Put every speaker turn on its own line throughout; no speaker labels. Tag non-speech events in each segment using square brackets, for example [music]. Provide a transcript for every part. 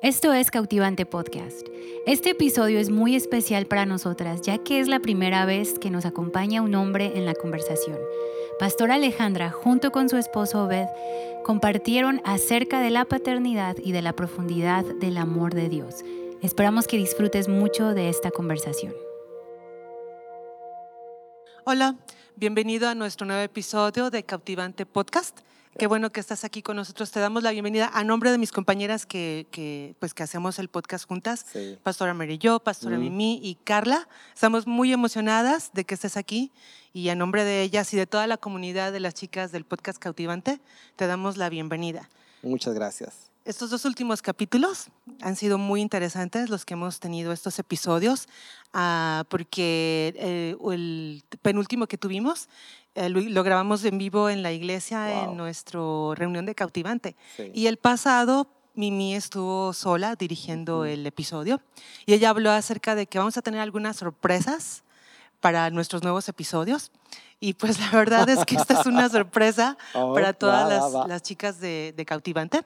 Esto es Cautivante Podcast. Este episodio es muy especial para nosotras ya que es la primera vez que nos acompaña un hombre en la conversación. Pastora Alejandra, junto con su esposo Obed, compartieron acerca de la paternidad y de la profundidad del amor de Dios. Esperamos que disfrutes mucho de esta conversación.
Hola, bienvenido a nuestro nuevo episodio de Cautivante Podcast. Qué bueno que estás aquí con nosotros. Te damos la bienvenida a nombre de mis compañeras que, pues, que hacemos el podcast juntas, Pastora Mary yo, Pastora Mimi y Carla. Estamos muy emocionadas de que estés aquí y a nombre de ellas y de toda la comunidad de las chicas del podcast Cautivante, te damos la bienvenida.
Muchas gracias.
Estos dos últimos capítulos han sido muy interesantes los que hemos tenido estos episodios, ah, porque eh, el penúltimo que tuvimos eh, lo, grabamos en vivo en la iglesia en nuestra reunión de cautivante. Y el pasado Mimi estuvo sola dirigiendo el episodio y ella habló acerca de que vamos a tener algunas sorpresas para nuestros nuevos episodios. Y pues la verdad es que esta es una [laughs] sorpresa oh, para todas las, chicas de, de Cautivante.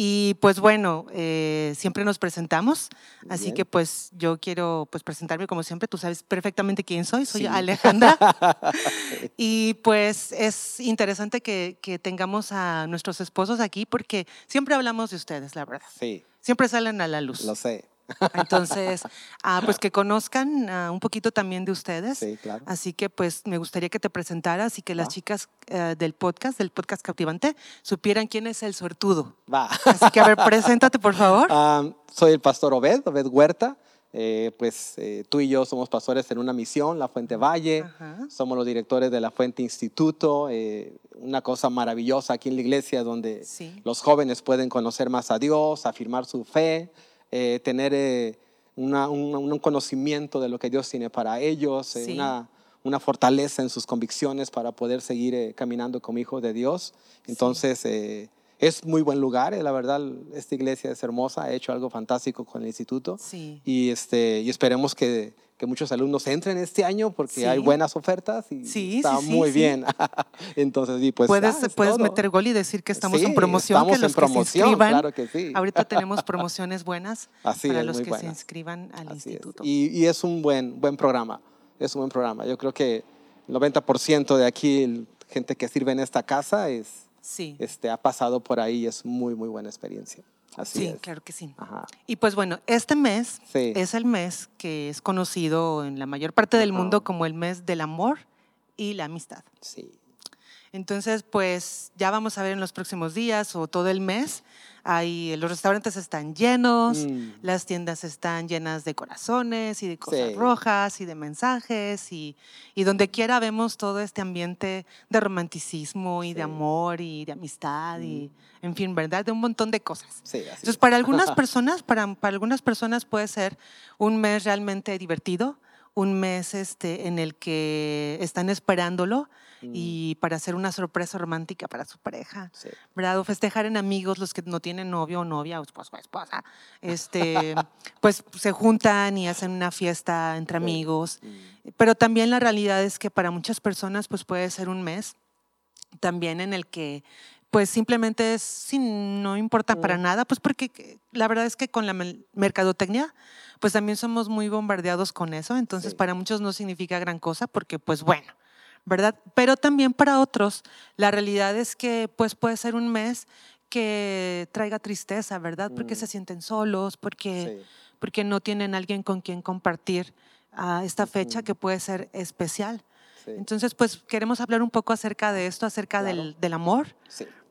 Y pues bueno, eh, siempre nos presentamos, así que pues yo quiero pues presentarme como siempre, tú sabes perfectamente quién soy, soy Alejandra. [laughs] y pues es interesante que, que, tengamos a nuestros esposos aquí porque siempre hablamos de ustedes, la verdad.
Sí.
Siempre salen a la luz.
Lo sé.
Entonces, ah, pues que conozcan ah, un poquito también de ustedes.
Sí, claro.
Así que pues me gustaría que te presentaras y que las chicas eh, del podcast, del podcast Cautivante, supieran quién es el sortudo.
Va.
Así que a ver, preséntate por favor. [laughs]
soy el pastor Obed, Obed Huerta. Eh, pues eh, tú y yo somos pastores en una misión, la Fuente Valle, somos los directores de la Fuente Instituto, una cosa maravillosa aquí en la iglesia donde los jóvenes pueden conocer más a Dios, afirmar su fe, eh, tener eh, un, conocimiento de lo que Dios tiene para ellos, eh, una, una, fortaleza en sus convicciones para poder seguir caminando como hijos de Dios. Entonces, es muy buen lugar, la verdad, esta iglesia es hermosa, ha hecho algo fantástico con el instituto. Y, este, y esperemos que que muchos alumnos entren este año porque hay buenas ofertas y está muy bien. [laughs] Entonces, sí, pues.
Puedes, ah, puedes meter gol y decir que estamos en promoción.
Estamos
que los
en promoción, claro que sí.
Ahorita [laughs] tenemos promociones buenas para los que se inscriban al instituto.
Y, es un buen, buen programa. Es un buen programa. Yo creo que el 90% de aquí, gente que sirve en esta casa, es, este, ha pasado por ahí y es muy, muy buena experiencia
sí, claro que sí. Y pues bueno, este mes es el mes que es conocido en la mayor parte del mundo como el mes del amor y la amistad.
Sí.
Entonces, pues ya vamos a ver en los próximos días o todo el mes. Ahí, los restaurantes están llenos, mm. las tiendas están llenas de corazones y de cosas rojas y de mensajes y, y, donde quiera vemos todo este ambiente de romanticismo y de amor y de amistad y, mm. en fin, ¿verdad? De un montón de cosas. Entonces, para algunas [laughs] personas, para, para algunas personas puede ser un mes realmente divertido, un mes este, en el que están esperándolo Mm. y para hacer una sorpresa romántica para su pareja, ¿verdad? O festejar en amigos los que no tienen novio o novia o esposo o esposa, este, [laughs] pues se juntan y hacen una fiesta entre amigos. Mm. Pero también la realidad es que para muchas personas pues puede ser un mes también en el que pues simplemente es, si no importa para nada, pues porque la verdad es que con la mercadotecnia, pues también somos muy bombardeados con eso, entonces para muchos no significa gran cosa porque pues bueno, ¿verdad? Pero también para otros, la realidad es que pues puede ser un mes que traiga tristeza, ¿verdad? Porque se mm. sienten solos, porque, porque no tienen alguien con quien compartir ah, esta fecha que puede ser especial. Entonces, pues queremos hablar un poco acerca de esto, acerca del, del, amor,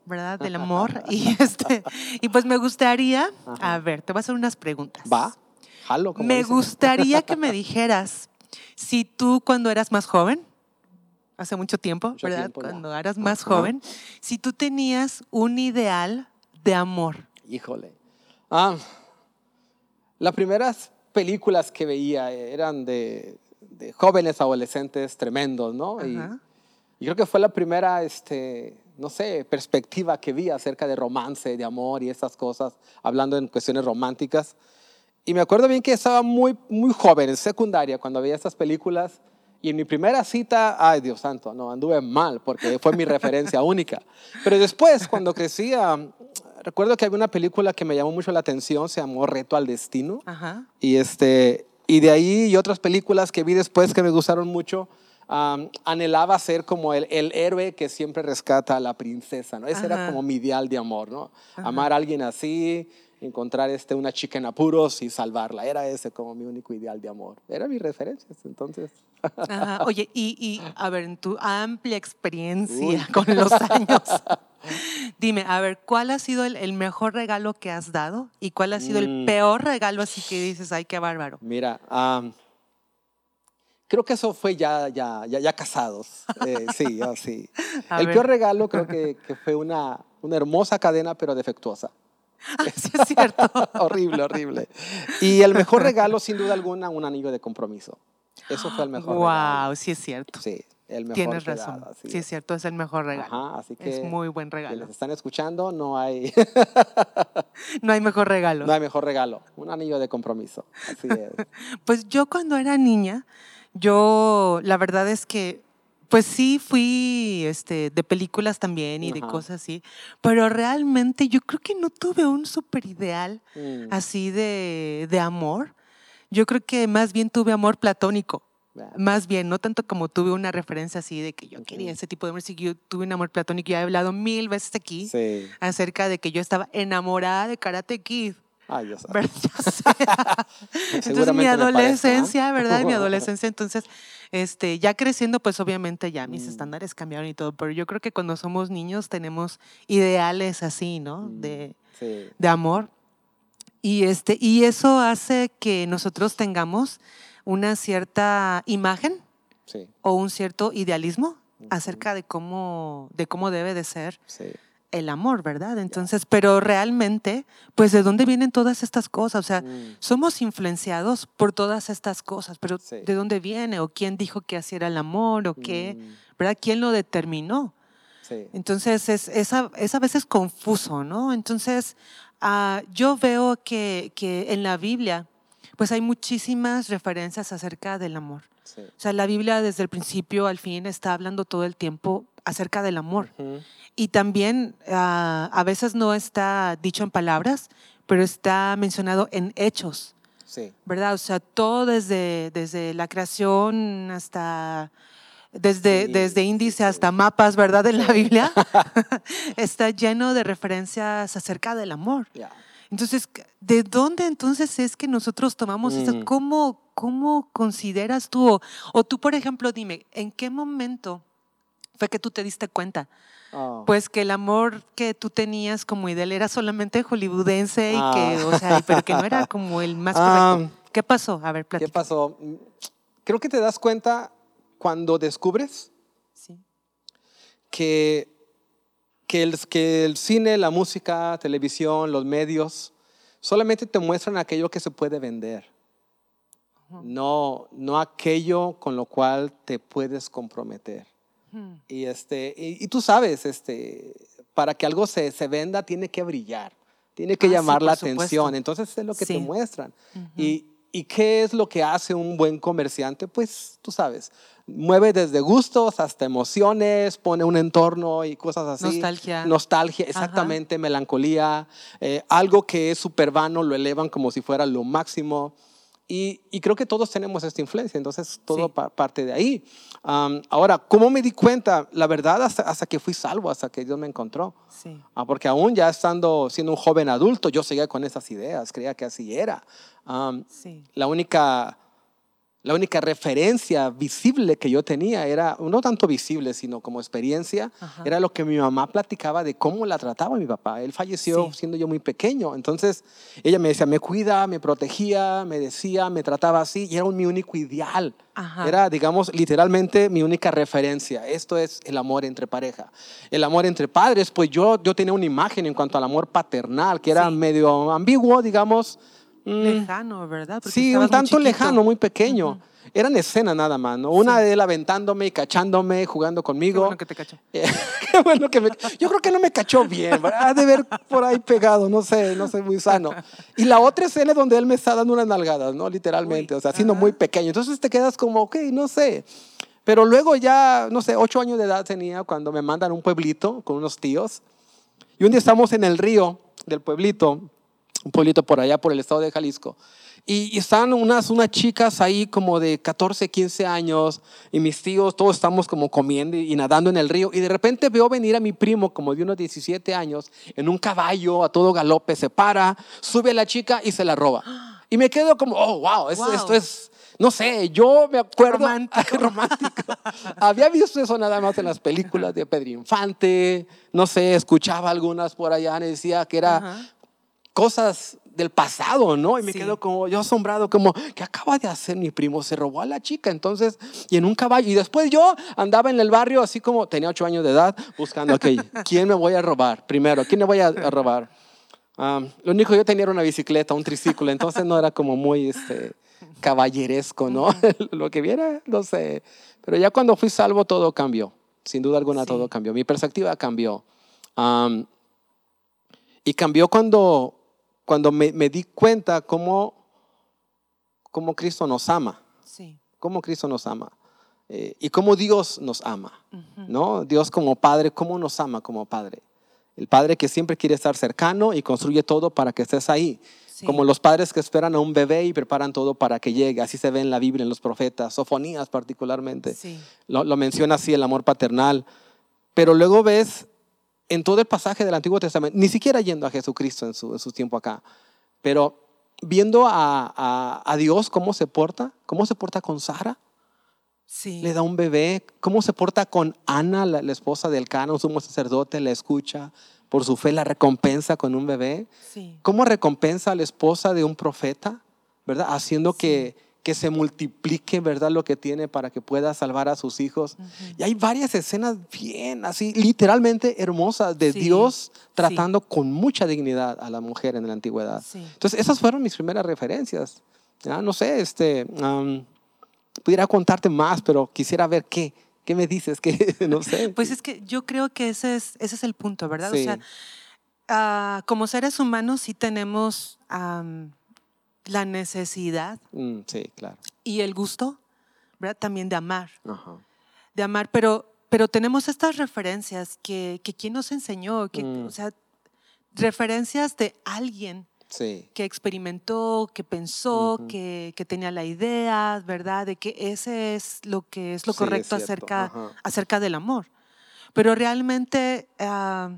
¿verdad? Del [laughs] amor. [laughs] y, este, y pues me gustaría, a ver, te voy a hacer unas preguntas.
Va, jalo.
me gustaría que [laughs] me dijeras si tú cuando eras más joven, hace mucho tiempo, ¿verdad? Cuando eras más joven, si tú tenías un ideal de amor.
Híjole. Ah, las primeras películas que veía eran de, jóvenes adolescentes tremendos, ¿no? Y, creo que fue la primera, este, no sé, perspectiva que vi acerca de romance, de amor y esas cosas, hablando en cuestiones románticas. Y me acuerdo bien que estaba muy, muy joven, en secundaria, cuando veía estas películas y en mi primera cita, ay Dios santo, no, anduve mal porque fue mi referencia [laughs] única. Pero después, cuando crecía, recuerdo que había una película que me llamó mucho la atención, se llamó Reto al Destino. Ajá. Y, este, y de ahí y otras películas que vi después que me gustaron mucho, anhelaba ser como el, el, héroe que siempre rescata a la princesa, ¿no? Ese era como mi ideal de amor, ¿no? Amar a alguien así, encontrar este, una chica en apuros y salvarla. Era ese como mi único ideal de amor. Era mi referencia, entonces.
Oye, y, y, a ver, en tu amplia experiencia [laughs] con los años, dime, a ver, ¿cuál ha sido el, mejor regalo que has dado? ¿Y cuál ha sido el mm. peor regalo así que dices, ay, qué bárbaro?
Mira, creo que eso fue ya, ya, ya, ya casados. Eh, sí, sí. [laughs] el peor regalo creo que, [laughs] que fue una, una hermosa cadena, pero defectuosa. [laughs]
sí es cierto.
horrible, horrible. Y el mejor regalo, sin duda alguna, un anillo de compromiso. Eso fue el mejor
wow,
regalo.
Wow, sí es cierto.
Sí, el mejor
Tienes razón. sí, es cierto, es el mejor regalo. Ajá, así que es muy buen regalo.
Si están escuchando, no hay...
no hay mejor regalo.
No hay mejor regalo. Un anillo de compromiso. Así es.
pues yo cuando era niña, yo la verdad es que pues sí, fui este, de películas también y de cosas así, pero realmente yo creo que no tuve un super ideal mm. así de, de, amor. Yo creo que más bien tuve amor platónico. Más bien, no tanto como tuve una referencia así de que yo quería ese tipo de amor, yo tuve un amor platónico. Ya he hablado mil veces aquí acerca de que yo estaba enamorada de Karate Kid.
Ah, yo sé. [laughs]
entonces mi adolescencia, ¿verdad? Mi [laughs] adolescencia, entonces, este, ya creciendo, pues obviamente ya mis mm. estándares cambiaron y todo, pero yo creo que cuando somos niños tenemos ideales así, ¿no? Mm, de, de amor. Y, este, y eso hace que nosotros tengamos una cierta imagen o un cierto idealismo acerca de cómo, de cómo debe de ser el amor, ¿verdad? Entonces, pero realmente, pues de dónde vienen todas estas cosas? O sea, mm. somos influenciados por todas estas cosas, pero ¿de dónde viene? ¿O quién dijo que así era el amor? ¿O qué? Mm. ¿Verdad? ¿Quién lo determinó? Entonces, es, es, a, veces confuso, ¿no? Entonces, uh, yo veo que, que en la Biblia, pues hay muchísimas referencias acerca del amor. O sea, la Biblia desde el principio al fin está hablando todo el tiempo acerca del amor. Y también ah, a veces no está dicho en palabras, pero está mencionado en hechos. Sí. ¿Verdad? O sea, todo desde, desde la creación hasta desde, desde índice hasta mapas, ¿verdad? En la Biblia, [laughs] está lleno de referencias acerca del amor. Entonces, ¿de dónde entonces es que nosotros tomamos eso? Mm. ¿Cómo, ¿Cómo consideras tú? O, tú, por ejemplo, dime, ¿en qué momento fue que tú te diste cuenta? Oh. Pues que el amor que tú tenías como ideal era solamente hollywoodense y que, ah. o sea, pero que no era [laughs] como el más correcto. Ah. ¿Qué pasó? A ver, platica.
¿Qué pasó? Creo que te das cuenta cuando descubres que que el, que el cine, la música, televisión, los medios, solamente te muestran aquello que se puede vender. No, no aquello con lo cual te puedes comprometer. Y, este, y, tú sabes, este, para que algo se, se venda tiene que brillar, tiene que ah, llamar la atención. Entonces es lo que te muestran. y, ¿Y qué es lo que hace un buen comerciante? Pues tú sabes, mueve desde gustos hasta emociones, pone un entorno y cosas así.
Nostalgia.
Nostalgia, exactamente, melancolía. Eh, algo que es súper vano lo elevan como si fuera lo máximo. Y, creo que todos tenemos esta influencia, entonces todo parte de ahí. ahora, ¿cómo me di cuenta? La verdad, hasta, que fui salvo, hasta que Dios me encontró. Sí. Ah, porque aún ya estando, siendo un joven adulto, yo seguía con esas ideas, creía que así era. sí. La única la única referencia visible que yo tenía era, no tanto visible, sino como experiencia, era lo que mi mamá platicaba de cómo la trataba mi papá. Él falleció siendo yo muy pequeño. Entonces, ella me decía, me cuida, me protegía, me decía, me trataba así, y era mi único ideal. Era, digamos, literalmente mi única referencia. Esto es el amor entre pareja. El amor entre padres, pues yo, yo tenía una imagen en cuanto al amor paternal, que era medio ambiguo, digamos.
Lejano, ¿verdad?
sí, un tanto lejano, muy pequeño. Eran escenas nada más, ¿no? Una de él aventándome y cachándome, jugando conmigo.
Qué bueno que te cachó. [laughs]
qué bueno que me... Yo creo que no me cachó bien, Ha de ver por ahí pegado, no sé, no sé, muy sano. Y la otra escena donde él me está dando unas nalgadas, ¿no? Literalmente, o sea, siendo muy pequeño. Entonces te quedas como, ok, no sé. Pero luego ya, no sé, ocho años de edad tenía cuando me mandan a un pueblito con unos tíos. Y un día estamos en el río del pueblito, un pueblito por allá, por el estado de Jalisco. Y, están unas, unas chicas ahí como de 14, 15 años y mis tíos, todos estamos como comiendo y, nadando en el río. Y de repente veo venir a mi primo como de unos 17 años en un caballo a todo galope, se para, sube a la chica y se la roba. Y me quedo como, oh, wow, esto es, no sé, yo me acuerdo.
Romántico. [laughs]
romántico. Había visto eso nada más en las películas de Pedro Infante, no sé, escuchaba algunas por allá, y decía que era cosas del pasado, ¿no? Y me quedo como yo asombrado, como, ¿qué acaba de hacer mi primo? Se robó a la chica, entonces, y en un caballo. Y después yo andaba en el barrio, así como tenía ocho años de edad, buscando, ok, [laughs] ¿quién me voy a robar? Primero, ¿quién me voy a, robar? lo único que yo tenía era una bicicleta, un triciclo, entonces no era como muy este, caballeresco, ¿no? [laughs] Lo que viera, no sé. Pero ya cuando fui salvo, todo cambió. Sin duda alguna, todo cambió. Mi perspectiva cambió. y cambió cuando cuando me, di cuenta cómo, cómo, Cristo nos ama. Sí. Cómo Cristo nos ama. Eh, y cómo Dios nos ama. ¿no? Dios como Padre, cómo nos ama como Padre. El Padre que siempre quiere estar cercano y construye todo para que estés ahí. Como los padres que esperan a un bebé y preparan todo para que llegue. Así se ve en la Biblia, en los profetas, Sofonías particularmente. Sí. Lo, lo menciona así el amor paternal. Pero luego ves en todo el pasaje del Antiguo Testamento, ni siquiera yendo a Jesucristo en su, tiempo acá, pero viendo a, Dios cómo se porta, cómo se porta con Sara. Sí. Le da un bebé. ¿Cómo se porta con Ana, la, esposa del Cano, un sumo sacerdote? La escucha. Por su fe la recompensa con un bebé. Sí. ¿Cómo recompensa a la esposa de un profeta? ¿Verdad? Haciendo que, que se multiplique, ¿verdad? Lo que tiene para que pueda salvar a sus hijos. Y hay varias escenas bien, así, literalmente hermosas de Dios tratando con mucha dignidad a la mujer en la antigüedad. Entonces, esas fueron mis primeras referencias. ¿Ya? No sé, este, pudiera contarte más, pero quisiera ver qué. ¿Qué me dices? Que [laughs] no sé.
Pues es que yo creo que ese es, ese es el punto, ¿verdad? O sea, ah, como seres humanos sí tenemos la necesidad.
Mm, sí, claro.
Y el gusto, ¿verdad? También de amar. De amar, pero, pero tenemos estas referencias que, que ¿quién nos enseñó? Que, mm. O sea, referencias de alguien que experimentó, que pensó, que, que, tenía la idea, ¿verdad? De que ese es lo que es lo correcto acerca, acerca del amor. Pero realmente ah,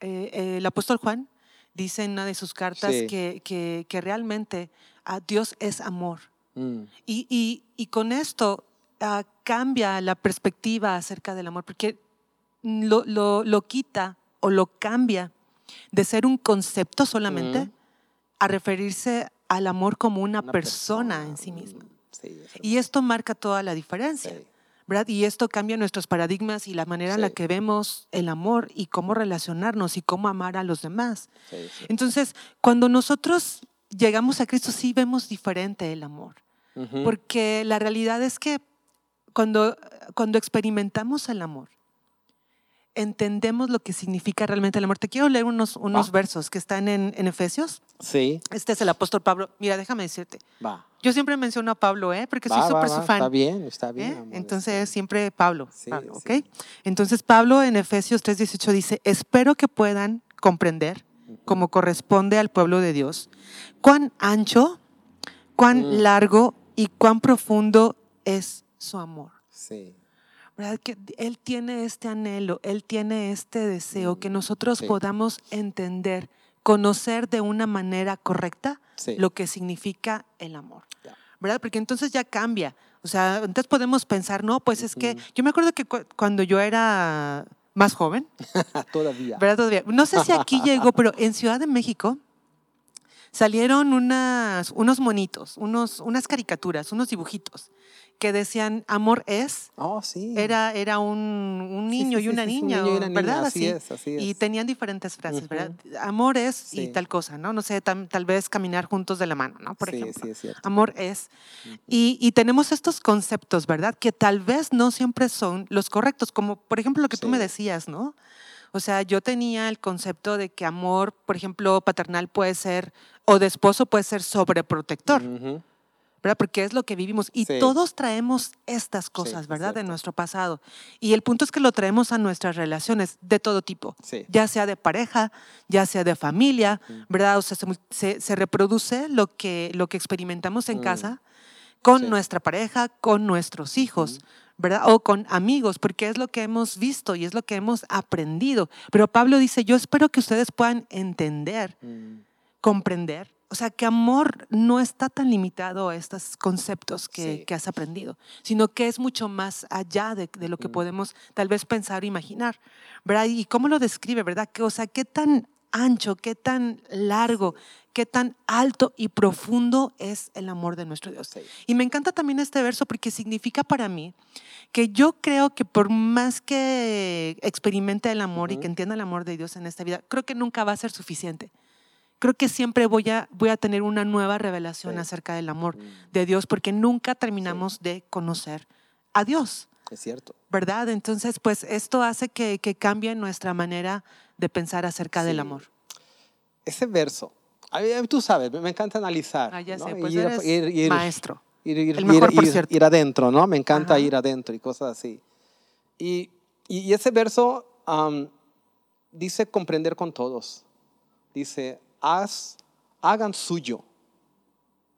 eh, el apóstol Juan dice en una de sus cartas que, que, realmente ah, Dios es amor. Mm. Y, y, y, con esto ah, cambia la perspectiva acerca del amor, porque lo, lo, lo, quita o lo cambia de ser un concepto solamente mm. a referirse al amor como una, persona, en sí misma. y esto marca toda la diferencia. Y esto cambia nuestros paradigmas y la manera en la que vemos el amor y cómo relacionarnos y cómo amar a los demás. Entonces, cuando nosotros llegamos a Cristo, sí vemos diferente el amor. Porque la realidad es que cuando, cuando experimentamos el amor, entendemos lo que significa realmente el amor. Te quiero leer unos, unos versos que están en, en, Efesios.
Sí.
Este es el apóstol Pablo. Mira, déjame decirte. Va. Yo siempre menciono a Pablo, ¿eh? Porque soy súper su fan.
Está bien, está bien.
¿eh? Entonces, siempre Pablo. Sí, ¿ok? Entonces, Pablo en Efesios 3:18 dice, espero que puedan comprender, como corresponde al pueblo de Dios, cuán ancho, cuán mm. largo y cuán profundo es su amor.
Sí.
Que Él tiene este anhelo, Él tiene este deseo, que mm, nosotros podamos entender, conocer de una manera correcta lo que significa el amor. ¿Verdad? Porque entonces ya cambia. O sea, entonces podemos pensar, no, pues es que yo me acuerdo que cuando yo era más joven. [laughs]
Todavía.
¿Verdad? Todavía. No sé si aquí llegó, pero [laughs] en Ciudad de México salieron unas, unos monitos, unos, unas caricaturas, unos dibujitos que decían amor es.
Oh, sí.
Era, era un, un niño y una niña, ¿verdad?
Así, es, así es.
Y tenían diferentes frases, ¿verdad? Amor es y tal cosa, ¿no? No sé, tal, vez caminar juntos de la mano, ¿no? Por ejemplo. Sí, es cierto. Amor es. y, y, tenemos estos conceptos, ¿verdad? Que tal vez no siempre son los correctos, como por ejemplo lo que tú me decías, ¿no? O sea, yo tenía el concepto de que amor, por ejemplo, paternal puede ser, o de esposo puede ser sobreprotector. ¿Verdad? Porque es lo que vivimos. Y todos traemos estas cosas, ¿verdad? De nuestro pasado. Y el punto es que lo traemos a nuestras relaciones de todo tipo, ya sea de pareja, ya sea de familia, ¿verdad? O sea, se, reproduce lo que, lo que experimentamos en mm. casa con nuestra pareja, con nuestros hijos. ¿verdad? O con amigos, porque es lo que hemos visto y es lo que hemos aprendido. Pero Pablo dice, yo espero que ustedes puedan entender, mm. comprender o sea, que amor no está tan limitado a estos conceptos que, has aprendido, sino que es mucho más allá de, lo que mm. podemos tal vez pensar o imaginar, ¿verdad? Y cómo lo describe, ¿verdad? Que, o sea, qué tan ancho, qué tan largo, qué tan alto y profundo es el amor de nuestro Dios. Y me encanta también este verso porque significa para mí que yo creo que por más que experimente el amor y que entienda el amor de Dios en esta vida, creo que nunca va a ser suficiente creo que siempre voy a, voy a tener una nueva revelación acerca del amor mm. de Dios, porque nunca terminamos de conocer a Dios.
Es cierto.
¿Verdad? Entonces, pues esto hace que, que cambie nuestra manera de pensar acerca del amor.
Ese verso, tú sabes, me encanta analizar.
Ah, ya sé, pues ir, maestro.
Ir, El mejor, por cierto. ir, adentro, ¿no? Me encanta ir adentro y cosas así. Y, y ese verso dice comprender con todos. Dice, hagan suyo,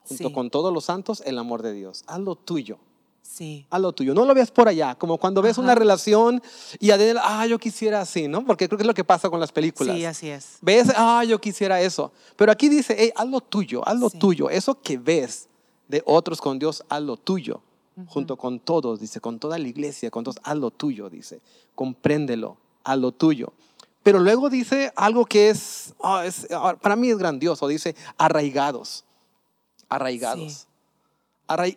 junto con todos los santos, el amor de Dios. Haz lo tuyo.
Sí.
Haz lo tuyo. No lo veas por allá, como cuando ves una relación y Adel, ah, yo quisiera así, ¿no? Porque creo que es lo que pasa con las películas.
Sí, así es.
Ves, ah, yo quisiera eso. Pero aquí dice, hey, haz lo tuyo, haz lo tuyo. Eso que ves de otros con Dios, haz lo tuyo. Junto con todos, dice, con toda la iglesia, con todos, haz lo tuyo, dice. Compréndelo, haz lo tuyo. Pero luego dice algo que es, ah, ah, para mí es grandioso, dice arraigados, arraigados.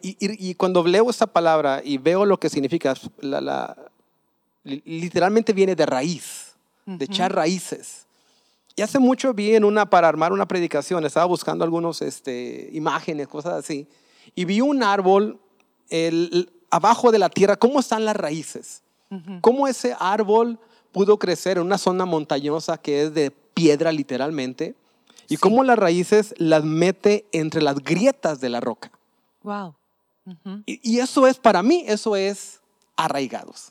y, cuando leo esta palabra y veo lo que significa, literalmente viene de raíz, de echar raíces. Y hace mucho vi en una, para armar una predicación, estaba buscando algunas este, imágenes, cosas así, y vi un árbol el, abajo de la tierra, cómo están las raíces, cómo ese árbol pudo crecer en una zona montañosa que es de piedra literalmente, y cómo las raíces las mete entre las grietas de la roca.
Wow.
y, eso es, para mí, eso es arraigados.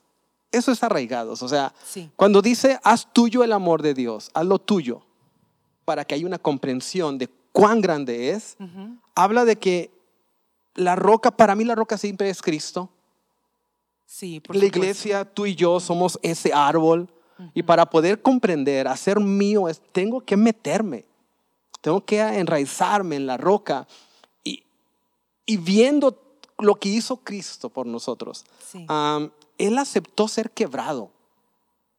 Eso es arraigados. O sea, cuando dice, haz tuyo el amor de Dios, haz lo tuyo, para que haya una comprensión de cuán grande es, habla de que la roca, para mí la roca siempre es Cristo.
Sí, por
la iglesia, tú y yo somos ese árbol. Y para poder comprender, hacer mío, tengo que meterme, tengo que enraizarme en la roca y, y viendo lo que hizo Cristo por nosotros. él aceptó ser quebrado.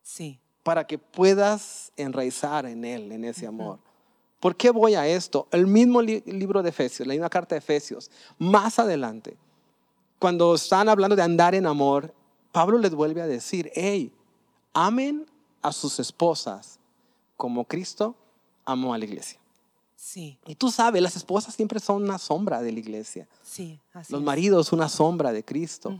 Sí.
Para que puedas enraizar en Él, en ese amor. ¿Por qué voy a esto? El mismo libro de Efesios, la misma carta de Efesios, más adelante, cuando están hablando de andar en amor, Pablo les vuelve a decir, hey, amen a sus esposas como Cristo amó a la iglesia.
Sí.
Y tú sabes, las esposas siempre son una sombra de la iglesia.
Sí, así
Los maridos una sombra de Cristo.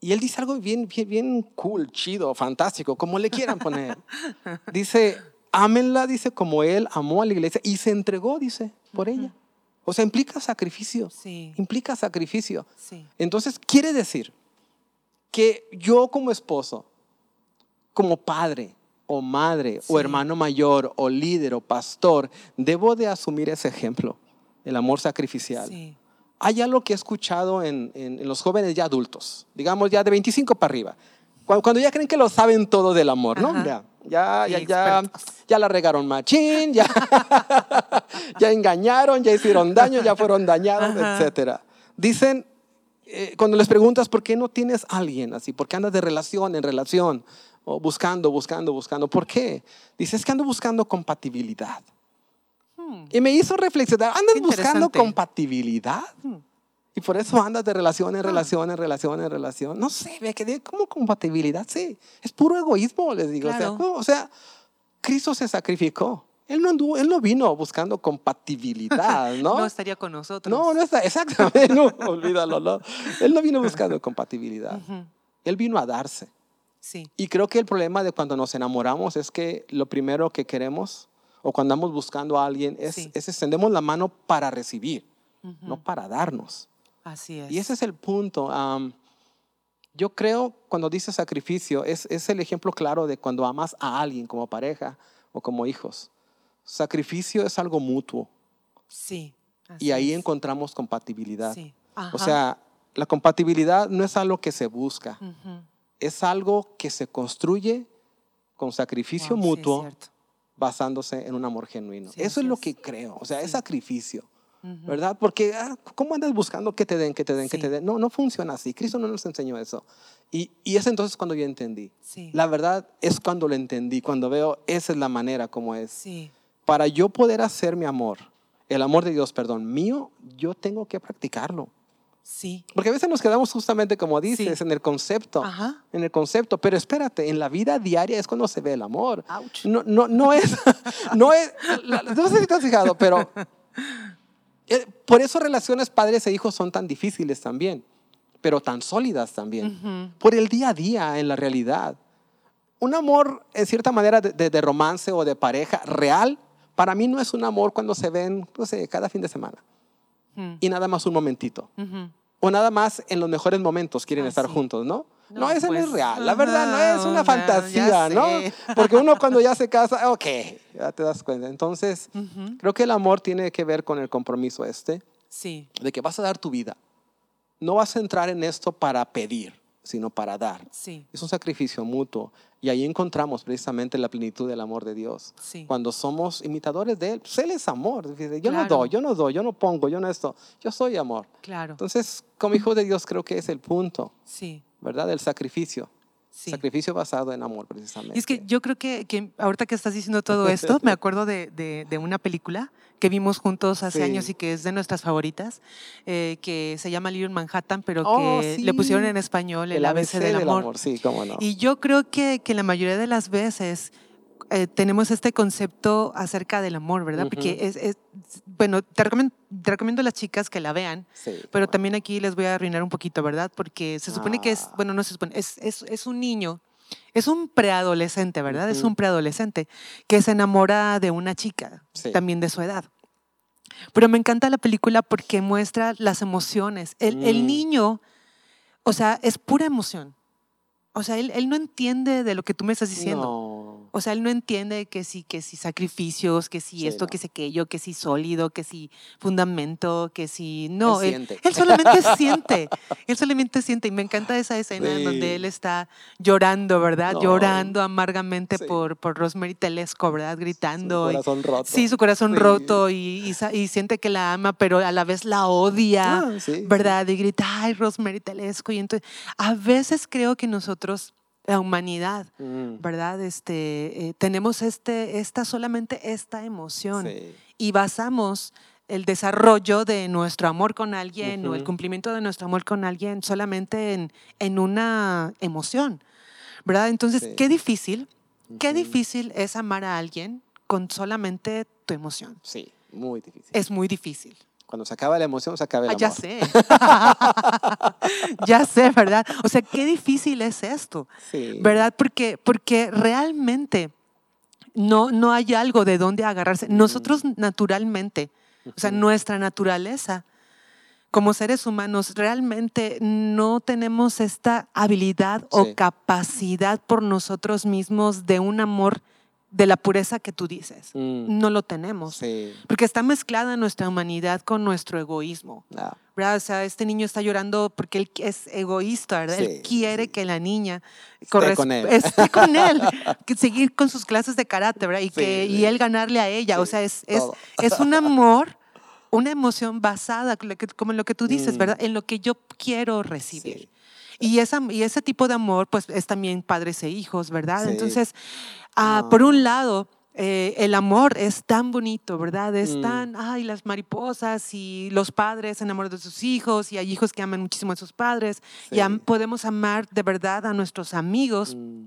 Y él dice algo bien, bien, bien cool, chido, fantástico, como le quieran poner. [laughs] dice, ámenla, dice, como él amó a la iglesia y se entregó, dice, por ella. O sea, implica sacrificio.
Sí.
Implica sacrificio.
Sí.
Entonces, quiere decir que yo como esposo, como padre o madre o hermano mayor o líder o pastor, debo de asumir ese ejemplo, el amor sacrificial.
Sí.
Hay algo que he escuchado en, en, los jóvenes ya adultos, digamos ya de 25 para arriba, cuando, ya creen que lo saben todo del amor, ¿no? Ya, ya, ya, ya, la regaron machín, ya, [laughs] ya engañaron, ya hicieron daño, ya fueron dañados, etc. Dicen, eh, cuando les preguntas por qué no tienes alguien así, por qué andas de relación en relación, o buscando, buscando, buscando, ¿por qué? Dices que ando buscando compatibilidad. Hmm. Y me hizo reflexionar, ¿andas buscando compatibilidad? Hmm. Y por eso andas de relación en ah. relación, en relación, en relación. No sé, me quedé como compatibilidad, sí. Es puro egoísmo, les digo. O, sea, Cristo se sacrificó. Él no, anduvo, él no vino buscando compatibilidad, [laughs] ¿no?
no estaría con nosotros.
No, no está, exactamente, [laughs] no, olvídalo, no. Él no vino buscando compatibilidad. Él vino a darse.
Sí.
Y creo que el problema de cuando nos enamoramos es que lo primero que queremos o cuando andamos buscando a alguien es, es extendemos la mano para recibir, no para darnos.
Así es.
Y ese es el punto. yo creo, cuando dice sacrificio, es, es el ejemplo claro de cuando amas a alguien como pareja o como hijos. Sacrificio es algo mutuo.
Sí.
Y ahí encontramos compatibilidad. Sí. O sea, la compatibilidad no es algo que se busca, es algo que se construye con sacrificio mutuo basándose en un amor genuino. Eso es lo que creo, o sea, es sacrificio. ¿Verdad? Porque, ah, ¿cómo andas buscando que te den, que te den, que te den? No, no funciona así. Cristo no nos enseñó eso. Y, y es entonces cuando yo entendí. La verdad es cuando lo entendí, cuando veo esa es la manera como es. Para yo poder hacer mi amor, el amor de Dios, perdón, mío, yo tengo que practicarlo.
Sí.
Porque a veces nos quedamos justamente como dices, en el concepto.
Ajá.
En el concepto. Pero espérate, en la vida diaria es cuando se ve el amor. No, no, no es. [laughs] no es. No sé si te has fijado, pero. Eh, por eso relaciones padres e hijos son tan difíciles también, pero tan sólidas también. Por el día a día, en la realidad. Un amor, en cierta manera, de, de, romance o de pareja real, para mí no es un amor cuando se ven, no sé, cada fin de semana y nada más un momentito. O nada más en los mejores momentos quieren estar juntos, ¿no? No, eso no es pues, real. La verdad no es una fantasía, ¿no? [laughs] Porque uno cuando ya se casa, ok, ya te das cuenta. Entonces, creo que el amor tiene que ver con el compromiso este.
Sí.
De que vas a dar tu vida. No vas a entrar en esto para pedir, sino para dar.
Sí.
Es un sacrificio mutuo. Y ahí encontramos precisamente la plenitud del amor de Dios. Cuando somos imitadores de Él, pues Él es amor. Yo no doy, yo no doy, yo no pongo, yo no esto. Yo soy amor.
Claro.
Entonces, como hijo de Dios, creo que es el punto.
Sí.
¿Verdad? El sacrificio. Sacrificio basado en amor, precisamente.
Y es que yo creo que, que, ahorita que estás diciendo todo [laughs] esto, me acuerdo de, de, una película que vimos juntos hace años y que es de nuestras favoritas, eh, que se llama Little Manhattan, pero oh, que le pusieron en español el, ABC, del, amor.
Sí, cómo no.
Y yo creo que, que la mayoría de las veces eh, tenemos este concepto acerca del amor, ¿verdad? Porque es, bueno, te recomiendo, te recomiendo, a las chicas que la vean, pero también aquí les voy a arruinar un poquito, ¿verdad? Porque se supone que es, ah. bueno, no se supone, es, es, es un niño es un preadolescente, ¿verdad? Es un preadolescente que se enamora de una chica, también de su edad. Pero me encanta la película porque muestra las emociones. El, mm. niño, o sea, es pura emoción. O sea, él, él, no entiende de lo que tú me estás diciendo. O sea, él no entiende que si, que si sacrificios, que si esto, que si aquello, que si sólido, que si fundamento, que si... No, él, solamente [laughs] siente. Él solamente siente. Y me encanta esa escena en donde él está llorando, ¿verdad? Llorando amargamente por, por Rosemary Telesco, ¿verdad? Gritando.
Su corazón roto.
Sí, su corazón roto y, y, siente que la ama, pero a la vez la odia, ah, ¿verdad? Y grita, ay, Rosemary Telesco. Y entonces, a veces creo que nosotros la humanidad, mm. ¿verdad? Este, eh, tenemos este, esta, solamente esta emoción y basamos el desarrollo de nuestro amor con alguien o el cumplimiento de nuestro amor con alguien solamente en, en una emoción, ¿verdad? Entonces, qué difícil, qué difícil es amar a alguien con solamente tu emoción.
Sí, muy difícil.
Es muy difícil.
Cuando se acaba la emoción, se acaba el ah,
Ya sé. [laughs] ya sé, ¿verdad? O sea, qué difícil es esto.
Sí.
¿Verdad? Porque, porque realmente no, no hay algo de dónde agarrarse. Nosotros naturalmente, o sea, nuestra naturaleza como seres humanos realmente no tenemos esta habilidad o capacidad por nosotros mismos de un amor de la pureza que tú dices. Mm. No lo tenemos. Porque está mezclada nuestra humanidad con nuestro egoísmo.
Ah.
O sea, este niño está llorando porque él es egoísta, ¿verdad? él quiere que la niña
esté con él.
Esté con él, [laughs] que seguir con sus clases de karate, ¿verdad? Y, que, y él ganarle a ella. o sea, es, es, es, un amor, una emoción basada, como en lo que tú dices, mm. ¿verdad? En lo que yo quiero recibir. Y, esa, y ese tipo de amor, pues es también padres e hijos, ¿verdad? Entonces, ah, por un lado, eh, el amor es tan bonito, ¿verdad? Es mm. tan, ay, las mariposas y los padres enamoran de sus hijos y hay hijos que aman muchísimo a sus padres y podemos amar de verdad a nuestros amigos, mm.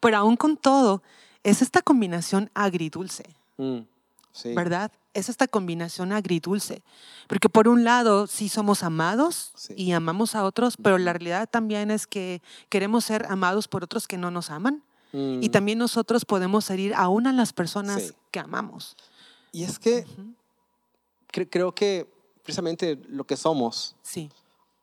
pero aún con todo, es esta combinación agridulce,
mm.
¿verdad? Es esta combinación agridulce. Porque por un lado sí somos amados y amamos a otros, pero la realidad también es que queremos ser amados por otros que no nos aman. Y mm. también nosotros podemos herir aún a las personas que amamos.
Y es que creo que precisamente lo que somos,
Sí,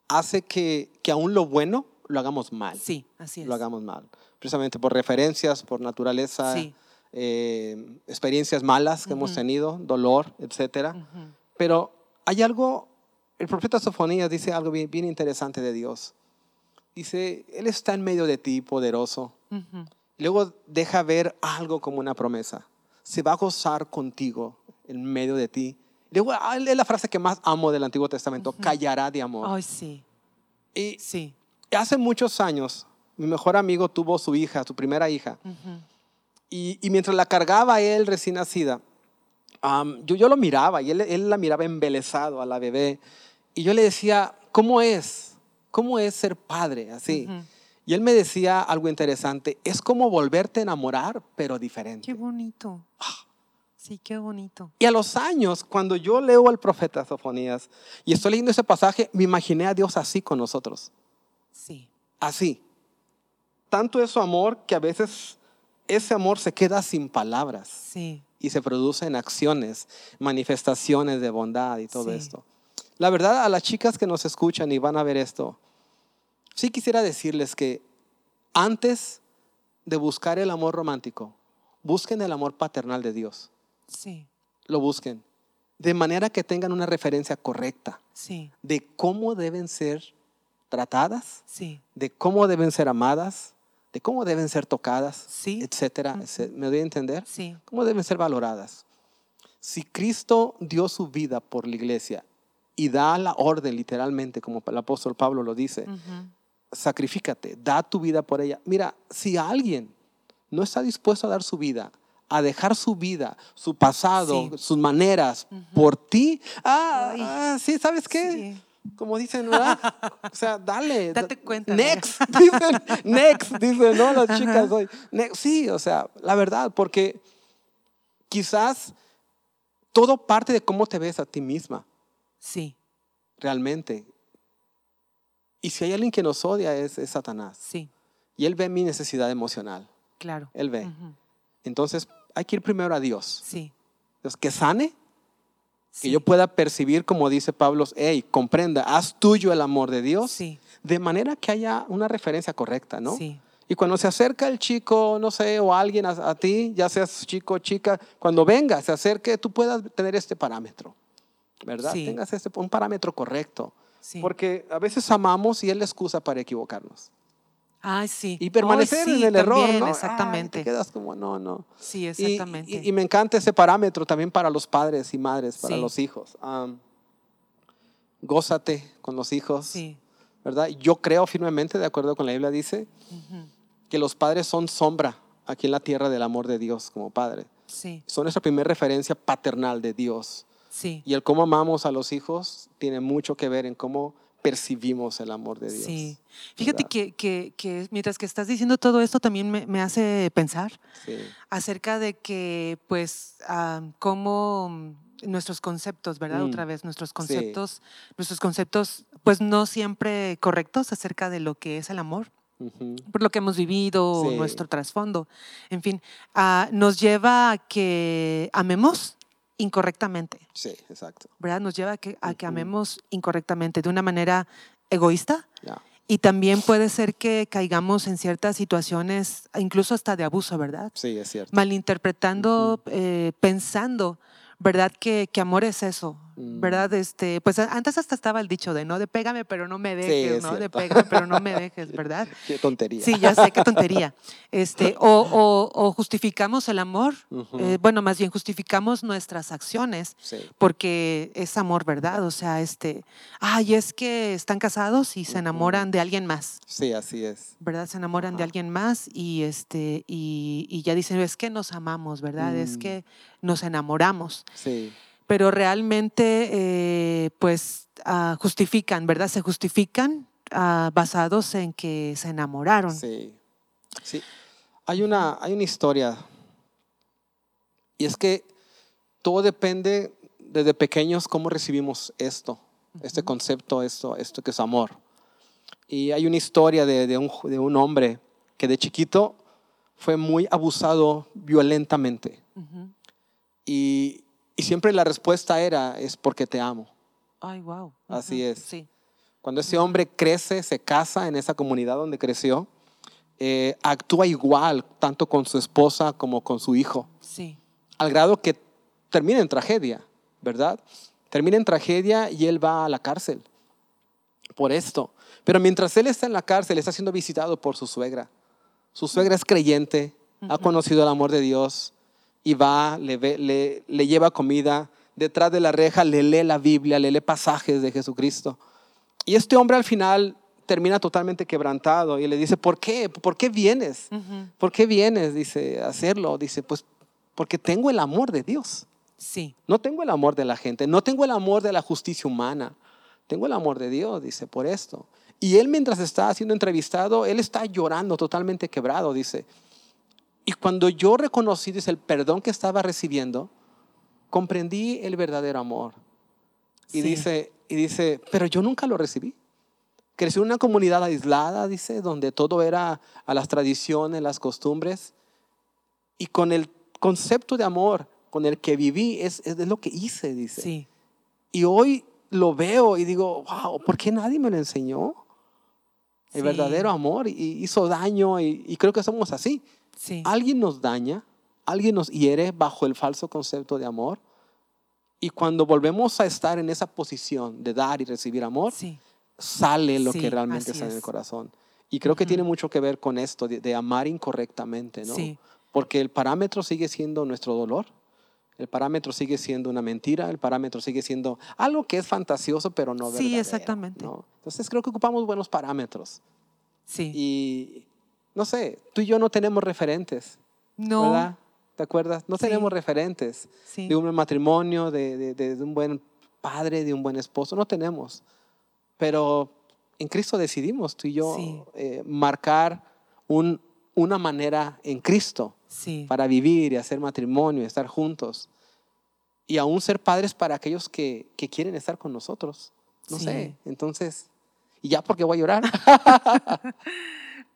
hace que, que aún lo bueno lo hagamos mal.
sí, así es.
Lo hagamos mal. Precisamente por referencias, por naturaleza,
Sí.
Eh, experiencias malas que hemos tenido, dolor, etcétera.
Ujú.
Pero hay algo, el profeta Sofonías dice algo bien, bien interesante de Dios. Dice, Él está en medio de ti, poderoso. Luego deja ver algo como una promesa. Se va a gozar contigo en medio de ti. Luego ah, es la frase que más amo del Antiguo Testamento, callará de amor.
Ay, sí,
Y
sí.
hace muchos años, mi mejor amigo tuvo su hija, su primera hija. Y, y mientras la cargaba él recién nacida, am, yo, yo lo miraba y él, él la miraba embelesado a la bebé. Y yo le decía, ¿cómo es? ¿Cómo es ser padre así?
Ujú.
Y él me decía algo interesante, es como volverte a enamorar, pero diferente.
Qué bonito. Sí, qué bonito.
Y a los años, cuando yo leo al profeta Sofonías y estoy leyendo ese pasaje, me imaginé a Dios así con nosotros,
Sí,
así. Tanto es su amor que a veces ese amor se queda sin palabras.
sí,
y se produce en acciones, manifestaciones de bondad y todo
Sí.
esto. La verdad, a las chicas que nos escuchan y van a ver esto, sí quisiera decirles que antes de buscar el amor romántico, busquen el amor paternal de Dios.
sí,
Lo busquen. De manera que tengan una referencia correcta
sí,
de cómo deben ser tratadas,
sí,
de cómo deben ser amadas, de cómo deben ser tocadas,
Sí.
etcétera. ¿Me doy a entender?
sí,
¿Cómo deben ser valoradas? Si Cristo dio su vida por la iglesia y da la orden literalmente, como el apóstol Pablo lo dice,
Ujú.
sacrifícate, da tu vida por ella. Mira, si alguien no está dispuesto a dar su vida, a dejar su vida, su pasado,
Sí.
sus maneras por ti, ah, ah, sí, ¿sabes qué?
Sí.
Como dicen, ¿verdad? O sea, dale. [laughs]
Date
da-
cuenta,
Next, [laughs] dicen, next, dicen, ¿no? Las chicas hoy. Next, sí, o sea, la verdad, porque quizás todo parte de cómo te ves a ti misma,
Sí,
realmente. Y si hay alguien que nos odia es, es Satanás.
sí,
Y él ve mi necesidad emocional.
claro.
Él ve. Entonces hay que ir primero a Dios.
Sí,
Entonces, que sane, que yo pueda percibir, como dice Pablo, hey, comprenda, haz tuyo el amor de Dios,
sí,
de manera que haya una referencia correcta, ¿no?
sí,
Y cuando se acerca el chico, no sé, o alguien a, a ti, ya seas chico o chica, cuando venga, se acerque, tú puedas tener este parámetro, ¿verdad? Tengas este, un parámetro correcto. Porque a veces amamos y es la excusa para equivocarnos.
Ay, sí.
Y permanecer
Ay, sí,
en el error,
también,
¿no? Ay,
Exactamente.
te quedas como, no, no.
Sí,
Y-
exactamente.
Y, y me encanta ese parámetro también para los padres y madres, para
Sí.
los hijos. Am, gózate con los hijos,
sí.
¿verdad? Yo creo firmemente, de acuerdo con la Biblia, dice
ujú,
que los padres son sombra aquí en la tierra del amor de Dios como padre.
Sí,
Son nuestra primera referencia paternal de Dios.
sí.
Y el cómo amamos a los hijos tiene mucho que ver en cómo percibimos el amor de Dios.
Sí. Fíjate que, que, que mientras que estás diciendo todo esto también me, me hace pensar
Sí,
acerca de que, pues, ah, cómo mm, nuestros conceptos, ¿verdad?
Mm.
Otra vez, nuestros conceptos, nuestros conceptos, pues no siempre correctos acerca de lo que es el amor, por lo que hemos vivido,
Sí.
nuestro trasfondo, en fin, ah, nos lleva a que amemos incorrectamente,
sí, exacto.
¿verdad? Nos lleva a que, a que amemos incorrectamente, de una manera egoísta, y también puede ser que caigamos en ciertas situaciones, incluso hasta de abuso, ¿verdad?
Sí, es cierto.
Malinterpretando, eh, pensando, ¿verdad? Que, que amor es eso. ¿Verdad? Este, pues antes hasta estaba el dicho de, ¿no? De pégame pero no me dejes,
es
¿no? De pégame pero no me dejes, [laughs] ¿verdad?
Qué tontería.
Sí, ya sé, qué tontería. Este, [laughs] o, o- o justificamos el amor, eh, bueno, más bien justificamos nuestras acciones
Sí.
porque es amor, ¿verdad? O sea, este, ay, es que están casados y se enamoran de alguien más.
sí, así es.
¿verdad? Se enamoran de alguien más y, este, y, y ya dicen, es que nos amamos, ¿verdad? Es
Mm.
que nos enamoramos.
Sí,
Pero realmente, eh, pues, ah, justifican, ¿verdad? Se justifican ah, basados en que se enamoraron.
sí. Sí. Hay una, hay una historia. Y es que todo depende desde pequeños cómo recibimos esto, este
Ujú.
concepto, esto, esto que es amor. Y hay una historia de, de un, de un hombre que de chiquito fue muy abusado violentamente.
Ujú.
Y, y siempre la respuesta era, es porque te amo.
Ay, wow.
Así es.
Sí.
Cuando ese hombre crece, se casa en esa comunidad donde creció, eh, actúa igual tanto con su esposa como con su hijo.
Sí.
Al grado que termina en tragedia, ¿verdad? Termina en tragedia y él va a la cárcel por esto. Pero mientras él está en la cárcel, está siendo visitado por su suegra. Su suegra es creyente, ha conocido el amor de Dios y va, le, le, le lleva comida, detrás de la reja le lee la Biblia, le lee pasajes de Jesucristo. Y este hombre al final termina totalmente quebrantado y le dice, ¿por qué? ¿Por qué vienes? ¿Por qué vienes? Dice, a hacerlo. Dice, pues porque tengo el amor de Dios.
Sí.
No tengo el amor de la gente, no tengo el amor de la justicia humana. Tengo el amor de Dios, dice, por esto. Y él mientras está siendo entrevistado, él está llorando totalmente quebrado, dice. Y cuando yo reconocí, dice, el perdón que estaba recibiendo, comprendí el verdadero amor. Y, dice, y dice, pero yo nunca lo recibí. Creció en una comunidad aislada, dice, donde todo era a las tradiciones, las costumbres. Y con el concepto de amor con el que viví, es, es lo que hice, dice.
Sí.
Y hoy lo veo y digo, wow, ¿por qué nadie me lo enseñó? El verdadero amor y hizo daño y, y, creo que somos así.
Sí.
Alguien nos daña, alguien nos hiere bajo el falso concepto de amor y cuando volvemos a estar en esa posición de dar y recibir amor,
sí.
sale lo
Sí,
que realmente está en el corazón. Y creo que tiene mucho que ver con esto, de, de amar incorrectamente, ¿no?
Sí.
Porque el parámetro sigue siendo nuestro dolor, el parámetro sigue siendo una mentira, el parámetro sigue siendo algo que es fantasioso, pero no
Sí,
verdadero,
exactamente.
¿no? Entonces creo que ocupamos buenos parámetros.
Sí.
Y no sé, tú y yo no tenemos referentes,
no.
¿verdad? ¿Te acuerdas? No
Sí.
tenemos referentes
Sí.
de un buen matrimonio, de, de- un buen padre, de un buen esposo. No tenemos. Pero en Cristo decidimos, tú y yo,
Sí.
eh, marcar un- una manera en Cristo para vivir y hacer matrimonio, estar juntos. Y aún ser padres para aquellos que, que quieren estar con nosotros. No sé. Entonces, y ya porque voy a llorar. [laughs]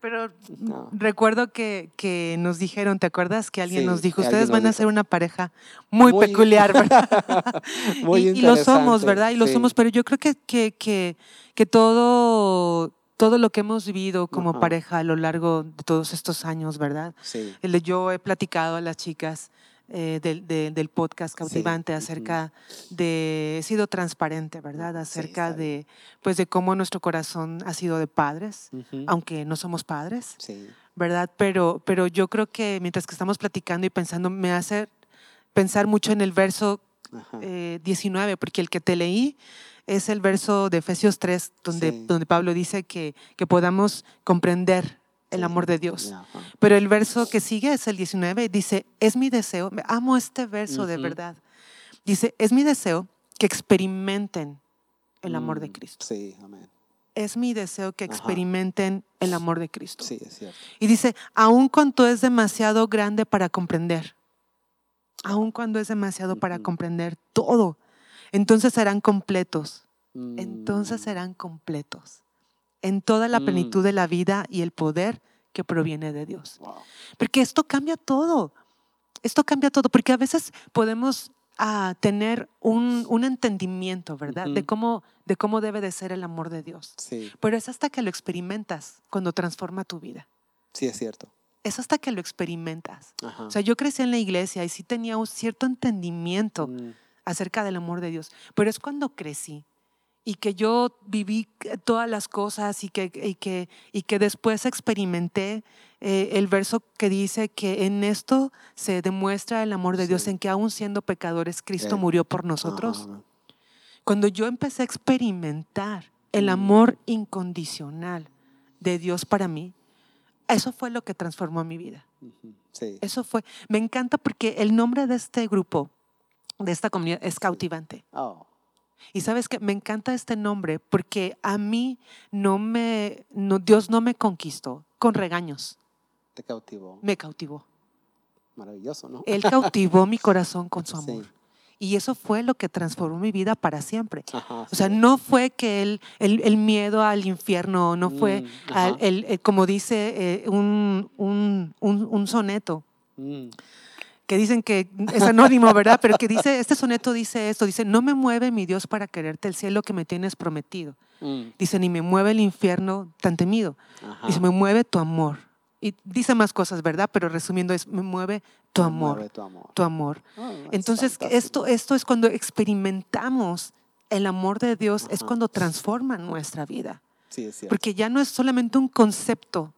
Pero
No.
recuerdo que, que nos dijeron, ¿te acuerdas? Que alguien
Sí,
nos dijo, ustedes van a ser una pareja muy,
Muy-
peculiar, [laughs] ¿verdad? [laughs]
Muy
y, y lo somos, ¿verdad? Y lo
sí.
somos, pero yo creo que, que, que, que todo, todo lo que hemos vivido como pareja a lo largo de todos estos años, ¿verdad?
Sí.
Yo he platicado a las chicas eh, del, de- del podcast cautivante acerca de, he sido transparente, ¿verdad? Acerca de, pues, de cómo nuestro corazón ha sido de padres, aunque no somos padres,
Sí.
¿verdad? Pero, pero yo creo que mientras que estamos platicando y pensando, me hace pensar mucho en el verso eh, 19, porque el que te leí es el verso de Efesios 3, donde, donde Pablo dice que, que podamos comprender el amor de Dios. Pero el verso que sigue es el 19, dice, es mi deseo, me- amo este verso de verdad. Dice, es mi deseo que experimenten el amor de
Mm,
Cristo.
Sí, amén.
Es mi deseo que
Ajá.
experimenten el amor de Cristo.
Sí, es cierto.
Y dice, aun cuando es demasiado grande para comprender, aun cuando es demasiado para comprender todo, entonces serán completos, entonces
Mm,
serán completos en toda la
Mm.
plenitud de la vida y el poder que proviene de Dios.
wow.
Porque esto cambia todo. Esto cambia todo, porque a veces podemos ah, tener un, un entendimiento, ¿verdad? De, cómo, de cómo debe de ser el amor de Dios.
Sí,
Pero es hasta que lo experimentas cuando transforma tu vida.
sí, es cierto.
Es hasta que lo experimentas.
Ajá.
O sea, yo crecí en la iglesia y sí tenía un cierto entendimiento
Mm,
acerca del amor de Dios, pero es cuando crecí y que yo viví todas las cosas y que, y que, y que después experimenté eh, el verso que dice que en esto se demuestra el amor de Dios,
Sí.
en que aún siendo pecadores, Cristo
Eh,
murió por nosotros.
ajá.
Cuando yo empecé a experimentar el
Mm.
amor incondicional de Dios para mí, eso fue lo que transformó mi vida.
Sí.
Eso fue. Me encanta porque el nombre de este grupo, de esta comunidad, es cautivante.
Oh,
Y sabes que me encanta este nombre porque a mí no me, no, Dios no me conquistó con regaños,
te cautivó.
me cautivó.
Maravilloso, ¿no?
Él cautivó mi [laughs] corazón con su
Sí.
amor. Y eso fue lo que transformó mi vida para siempre.
Ajá,
O sea,
sí.
no fue que el, el, el miedo al infierno, no fue,
Mm,
al- el, el- como dice eh, un, un, un, un soneto,
Mm,
que dicen que es anónimo, ¿verdad? Pero que dice, este soneto dice esto, dice, no me mueve mi Dios para quererte el cielo que me tienes prometido. Mm. Dice, ni me mueve el infierno tan temido. Dice, me mueve tu amor. Y dice más cosas, ¿verdad? Pero resumiendo es, me mueve tu amor. tu amor. Tu amor. Oh, Entonces, esto, esto es cuando experimentamos el amor de Dios, es cuando transforma nuestra vida. Sí, es Porque ya no es solamente un concepto,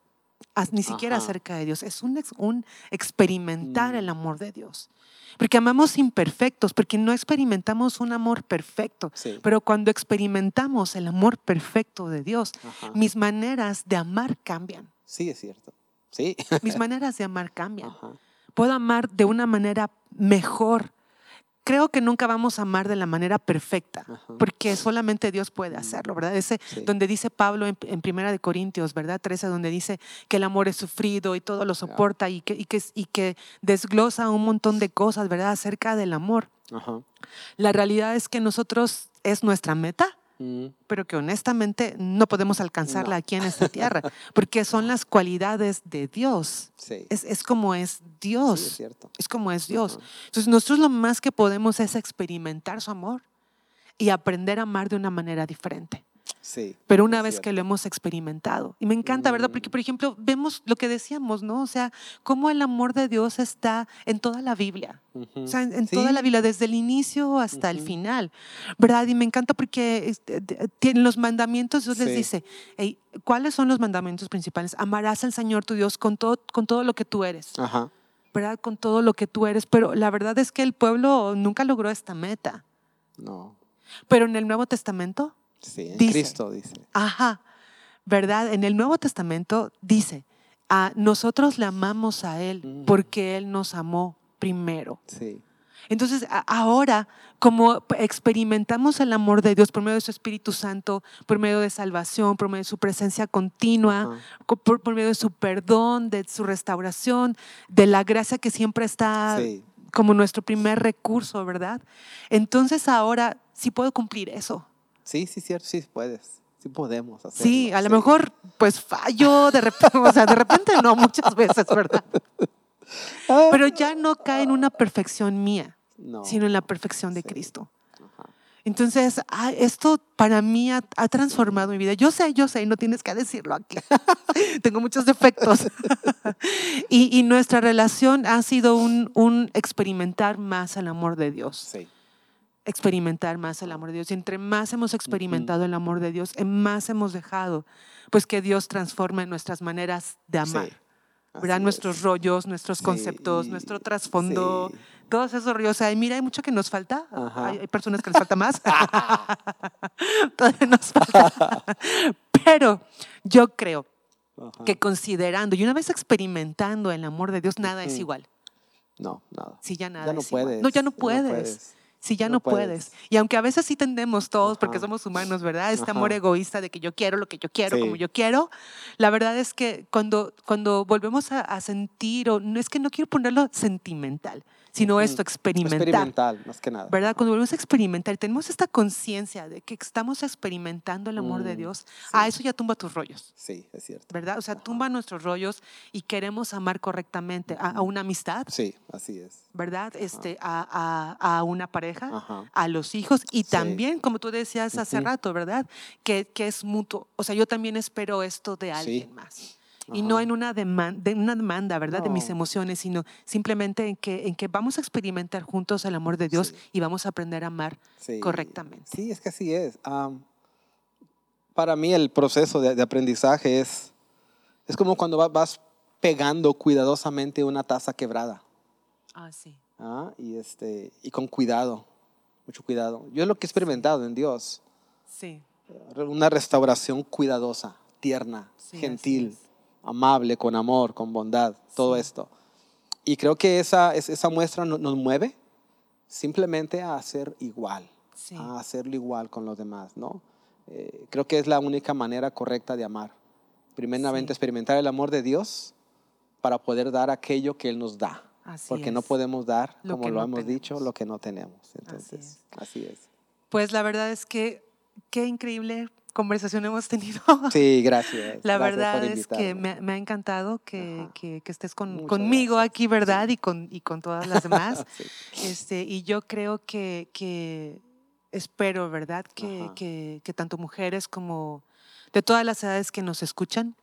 ni siquiera acerca de Dios, es un, un experimentar el mm. amor de Dios. Porque amamos imperfectos, porque no experimentamos un amor perfecto. Pero cuando experimentamos el amor perfecto de Dios, mis maneras de amar cambian.
Sí, es cierto. Sí.
Mis maneras de amar cambian. Puedo amar de una manera mejor creo que nunca vamos a amar de la manera perfecta, porque solamente Dios puede hacerlo, ¿verdad? Ese donde dice Pablo en, Primera de Corintios, ¿verdad? 13, donde dice que el amor es sufrido y todo lo soporta y, que, y, que, y que desglosa un montón de cosas, ¿verdad? Acerca del amor. La realidad es que nosotros es nuestra meta, Mm. pero que honestamente no podemos alcanzarla aquí en esta tierra, [laughs] porque son las cualidades de Dios. Es, como es Dios. es, como es Dios. Entonces nosotros lo más que podemos es experimentar su amor y aprender a amar de una manera diferente. Pero una vez que lo hemos experimentado. Y me encanta, ¿verdad? Porque, por ejemplo, vemos lo que decíamos, ¿no? O sea, cómo el amor de Dios está en toda la Biblia. O sea, en, toda la Biblia, desde el inicio hasta el final, ¿verdad? Y me encanta porque este, tienen los mandamientos, Dios les dice, ¿cuáles son los mandamientos principales? Amarás al Señor tu Dios con todo, con todo lo que tú eres. ¿Verdad? Con todo lo que tú eres. Pero la verdad es que el pueblo nunca logró esta meta.
No.
Pero en el Nuevo Testamento
Sí, en Cristo dice.
Ajá, ¿verdad? En el Nuevo Testamento dice, a nosotros le amamos a Él porque Él nos amó primero.
Sí.
Entonces, ahora, como experimentamos el amor de Dios por medio de su Espíritu Santo, por medio de salvación, por medio de su presencia continua, por, medio de su perdón, de su restauración, de la gracia que siempre está como nuestro primer recurso, ¿verdad? Entonces, ahora sí puedo cumplir eso.
Sí, sí, cierto, sí puedes. Sí podemos hacerlo.
Sí, a lo mejor pues fallo de repente, o sea, de repente no, muchas veces, ¿verdad? [laughs] Ah. Pero ya no cae en una perfección mía, sino en la perfección de Cristo. Entonces, ah, esto para mí ha, transformado mi vida. Yo sé, yo sé, y no tienes que decirlo aquí. [laughs] Tengo muchos defectos. [laughs] y, y, nuestra relación ha sido un, un experimentar más el amor de Dios.
Sí
experimentar más el amor de Dios. Y entre más hemos experimentado el amor de Dios, más hemos dejado pues que Dios transforme nuestras maneras de amar. ¿verdad? Nuestros rollos, nuestros conceptos, nuestro trasfondo, todos esos rollos. O mira, hay mucho que nos falta. Hay, personas que les falta más. [laughs] Todavía nos falta. Pero yo creo que considerando y una vez experimentando el amor de Dios, nada es igual.
No, nada.
Sí, ya nada.
Ya no puedes.
No, ya no puedes si ya no, puedes. Y aunque a veces sí tendemos todos, porque somos humanos, ¿verdad? Este amor egoísta de que yo quiero lo que yo quiero, como yo quiero, la verdad es que cuando, cuando volvemos a, a sentir, o no es que no quiero ponerlo sentimental, sino esto, experimentar.
Experimental, más que nada.
¿Verdad? Cuando volvemos a experimentar y tenemos esta conciencia de que estamos experimentando el amor de mm, Dios, a eso ya tumba tus rollos.
Sí, es cierto.
¿Verdad? O sea, tumba nuestros rollos y queremos amar correctamente a, una amistad.
Sí, así es.
¿Verdad? Este, a, a, una pareja, a los hijos y también, como tú decías hace rato, ¿verdad? Que, que es mutuo. O sea, yo también espero esto de alguien más y no en una demanda, una demanda ¿verdad? De mis emociones, sino simplemente en que, en que vamos a experimentar juntos el amor de Dios y vamos a aprender a amar correctamente.
Sí, es que así es. para mí el proceso de, aprendizaje es, es como cuando vas pegando cuidadosamente una taza quebrada.
Ah, sí.
¿Ah? Y, este, y con cuidado, mucho cuidado. Yo es lo que he experimentado en Dios.
Sí.
Una restauración cuidadosa, tierna, gentil amable, con amor, con bondad, todo esto. Y creo que esa, esa muestra nos mueve simplemente a hacer igual, a hacerlo igual con los demás, ¿no? Eh, creo que es la única manera correcta de amar. Primeramente experimentar el amor de Dios para poder dar aquello que Él nos da. porque no podemos dar, como lo hemos dicho, lo que no tenemos. Entonces, así es.
Pues la verdad es que qué increíble conversación hemos tenido. [laughs]
Sí, gracias.
La verdad es que me, ha encantado que, que, estés con, conmigo aquí, ¿verdad? Y, con, y con todas las demás. [laughs] este, y yo creo que, que espero, ¿verdad? Que, que, tanto mujeres como de todas las edades que nos escuchan,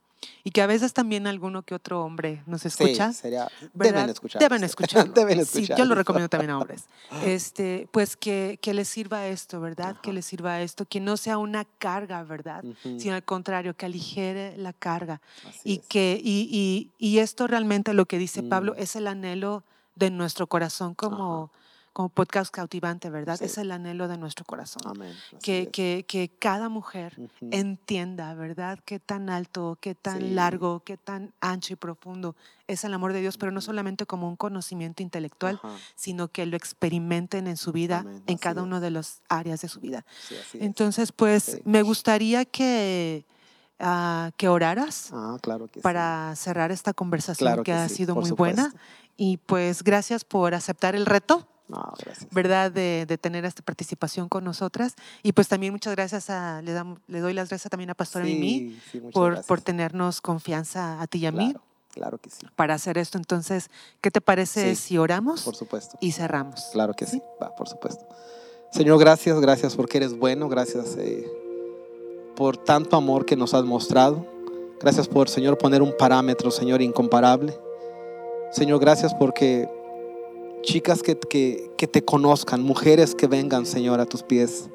y que a veces también alguno que otro hombre nos escucha. [laughs]
Sí, sería, deben escuchar.
Deben escuchar. Sí, yo lo recomiendo también a hombres. [laughs] Este, pues que, que les sirva esto, ¿verdad? Que les sirva esto, que no sea una carga, ¿verdad? Sino al contrario, que aligere la carga. y, que, y, y, y, esto realmente lo que dice Pablo mm. es el anhelo de nuestro corazón como como podcast cautivante, ¿verdad? Es el anhelo de nuestro corazón. Amén. Que, que, que, cada mujer entienda, ¿verdad? Qué tan alto, qué tan largo, qué tan ancho y profundo es el amor de Dios, pero no solamente como un conocimiento intelectual, sino que lo experimenten en su vida, en cada una de las áreas de su vida. Entonces, pues me gustaría que... Uh, que oraras
ah, claro que
para cerrar esta conversación que, ha sido muy buena. Y pues gracias por aceptar el reto. ¿Verdad? De, de, tener esta participación con nosotras. Y pues también muchas gracias a, le, le doy las gracias también a Pastora Mimi por, por tenernos confianza a ti y a mí.
Claro que sí.
Para hacer esto. Entonces, ¿qué te parece si oramos?
Por supuesto.
Y cerramos.
Claro que sí, Va, por supuesto. Señor, gracias, gracias porque eres bueno, gracias eh, por tanto amor que nos has mostrado. Gracias por, Señor, poner un parámetro, Señor, incomparable. Señor, gracias porque chicas que, que, te conozcan, mujeres que vengan, Señor, a tus pies,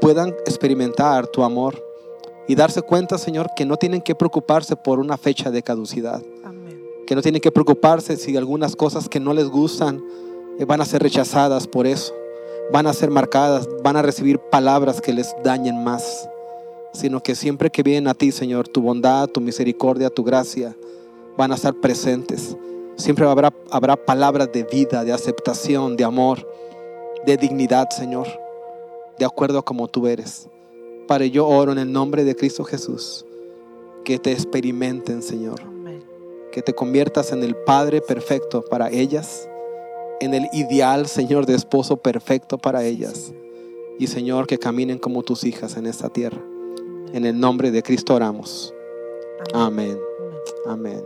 puedan experimentar tu amor y darse cuenta, Señor, que no tienen que preocuparse por una fecha de caducidad. Que no tienen que preocuparse si algunas cosas que no les gustan eh, van a ser rechazadas por eso. Van a ser marcadas, van a recibir palabras que les dañen más. Sino que siempre que vienen a ti, Señor, tu bondad, tu misericordia, tu gracia, van a estar presentes Siempre habrá, habrá palabras de vida, de aceptación, de amor, de dignidad, Señor, de acuerdo a como tú eres. Padre, yo oro en el nombre de Cristo Jesús, que te experimenten, Señor, que te conviertas en el Padre perfecto para ellas, en el ideal, Señor, de esposo perfecto para ellas. Y Señor, que caminen como tus hijas en esta tierra. En el nombre de Cristo oramos. Amén. Amén.